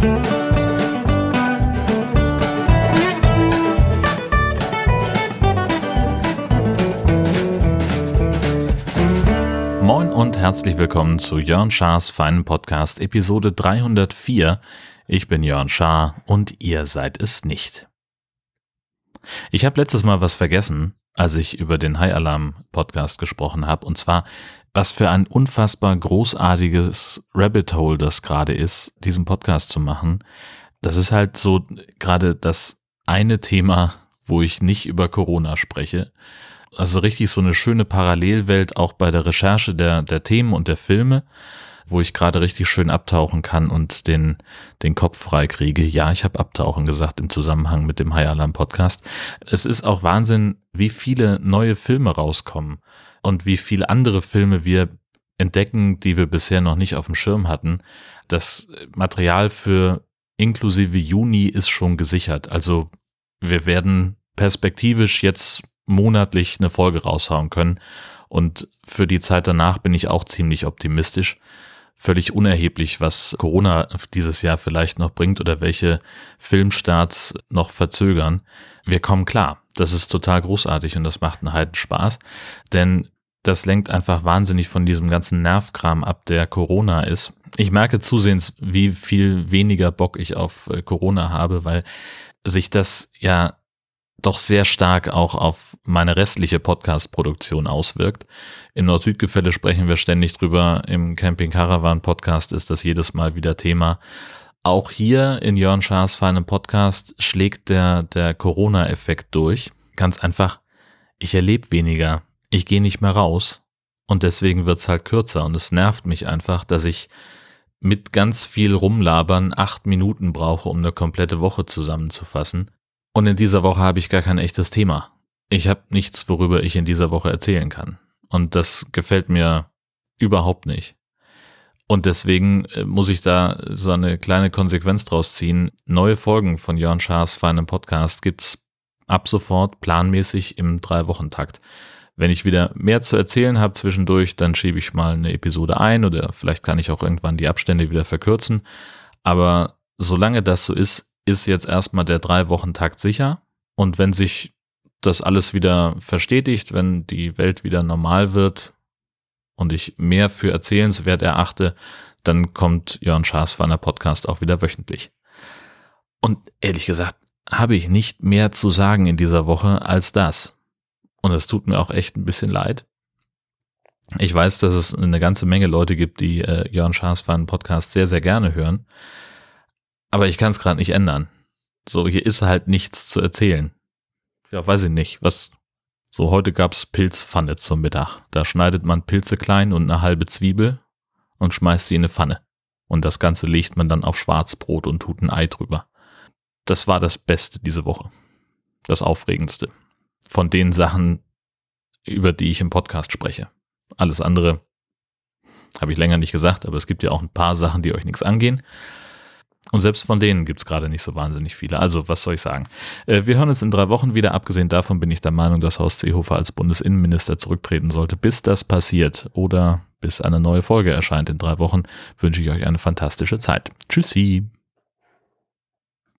Moin und herzlich willkommen zu Jörn Schars feinen Podcast Episode 304. Ich bin Jörn Schaar und ihr seid es nicht. Ich habe letztes Mal was vergessen, als ich über den High Alarm Podcast gesprochen habe, und zwar, was für ein unfassbar großartiges Rabbit Hole das gerade ist, diesen Podcast zu machen. Das ist halt so gerade das eine Thema, wo ich nicht über Corona spreche. Also richtig so eine schöne Parallelwelt auch bei der Recherche der, der Themen und der Filme wo ich gerade richtig schön abtauchen kann und den, den Kopf frei kriege. Ja, ich habe abtauchen gesagt im Zusammenhang mit dem High Alarm Podcast. Es ist auch Wahnsinn, wie viele neue Filme rauskommen und wie viele andere Filme wir entdecken, die wir bisher noch nicht auf dem Schirm hatten. Das Material für inklusive Juni ist schon gesichert. Also wir werden perspektivisch jetzt monatlich eine Folge raushauen können. Und für die Zeit danach bin ich auch ziemlich optimistisch völlig unerheblich, was Corona dieses Jahr vielleicht noch bringt oder welche Filmstarts noch verzögern. Wir kommen klar. Das ist total großartig und das macht einen heiden Spaß, denn das lenkt einfach wahnsinnig von diesem ganzen Nervkram ab, der Corona ist. Ich merke zusehends, wie viel weniger Bock ich auf äh, Corona habe, weil sich das ja doch sehr stark auch auf meine restliche Podcast-Produktion auswirkt. Im Nord-Süd-Gefälle sprechen wir ständig drüber. Im Camping Caravan Podcast ist das jedes Mal wieder Thema. Auch hier in Jörn Schaas feinem Podcast schlägt der, der Corona-Effekt durch. Ganz einfach, ich erlebe weniger. Ich gehe nicht mehr raus. Und deswegen wird's halt kürzer. Und es nervt mich einfach, dass ich mit ganz viel Rumlabern acht Minuten brauche, um eine komplette Woche zusammenzufassen. Und in dieser Woche habe ich gar kein echtes Thema. Ich habe nichts, worüber ich in dieser Woche erzählen kann. Und das gefällt mir überhaupt nicht. Und deswegen äh, muss ich da so eine kleine Konsequenz draus ziehen. Neue Folgen von Jörn Schaas feinem Podcast gibt's ab sofort planmäßig im Drei-Wochen-Takt. Wenn ich wieder mehr zu erzählen habe zwischendurch, dann schiebe ich mal eine Episode ein oder vielleicht kann ich auch irgendwann die Abstände wieder verkürzen. Aber solange das so ist, ist jetzt erstmal der Drei-Wochen-Takt sicher. Und wenn sich das alles wieder verstetigt, wenn die Welt wieder normal wird und ich mehr für erzählenswert erachte, dann kommt Jörn Schaas Schaaswanner Podcast auch wieder wöchentlich. Und ehrlich gesagt, habe ich nicht mehr zu sagen in dieser Woche als das. Und es tut mir auch echt ein bisschen leid. Ich weiß, dass es eine ganze Menge Leute gibt, die äh, Jörn Schaas Podcast sehr, sehr gerne hören. Aber ich kann es gerade nicht ändern. So, hier ist halt nichts zu erzählen. Ja, weiß ich nicht. Was. So, heute gab's Pilzpfanne zum Mittag. Da schneidet man Pilze klein und eine halbe Zwiebel und schmeißt sie in eine Pfanne. Und das Ganze legt man dann auf Schwarzbrot und tut ein Ei drüber. Das war das Beste diese Woche. Das Aufregendste. Von den Sachen, über die ich im Podcast spreche. Alles andere habe ich länger nicht gesagt, aber es gibt ja auch ein paar Sachen, die euch nichts angehen. Und selbst von denen gibt es gerade nicht so wahnsinnig viele. Also, was soll ich sagen? Äh, wir hören uns in drei Wochen wieder. Abgesehen davon bin ich der Meinung, dass Horst Seehofer als Bundesinnenminister zurücktreten sollte. Bis das passiert oder bis eine neue Folge erscheint in drei Wochen, wünsche ich euch eine fantastische Zeit. Tschüssi.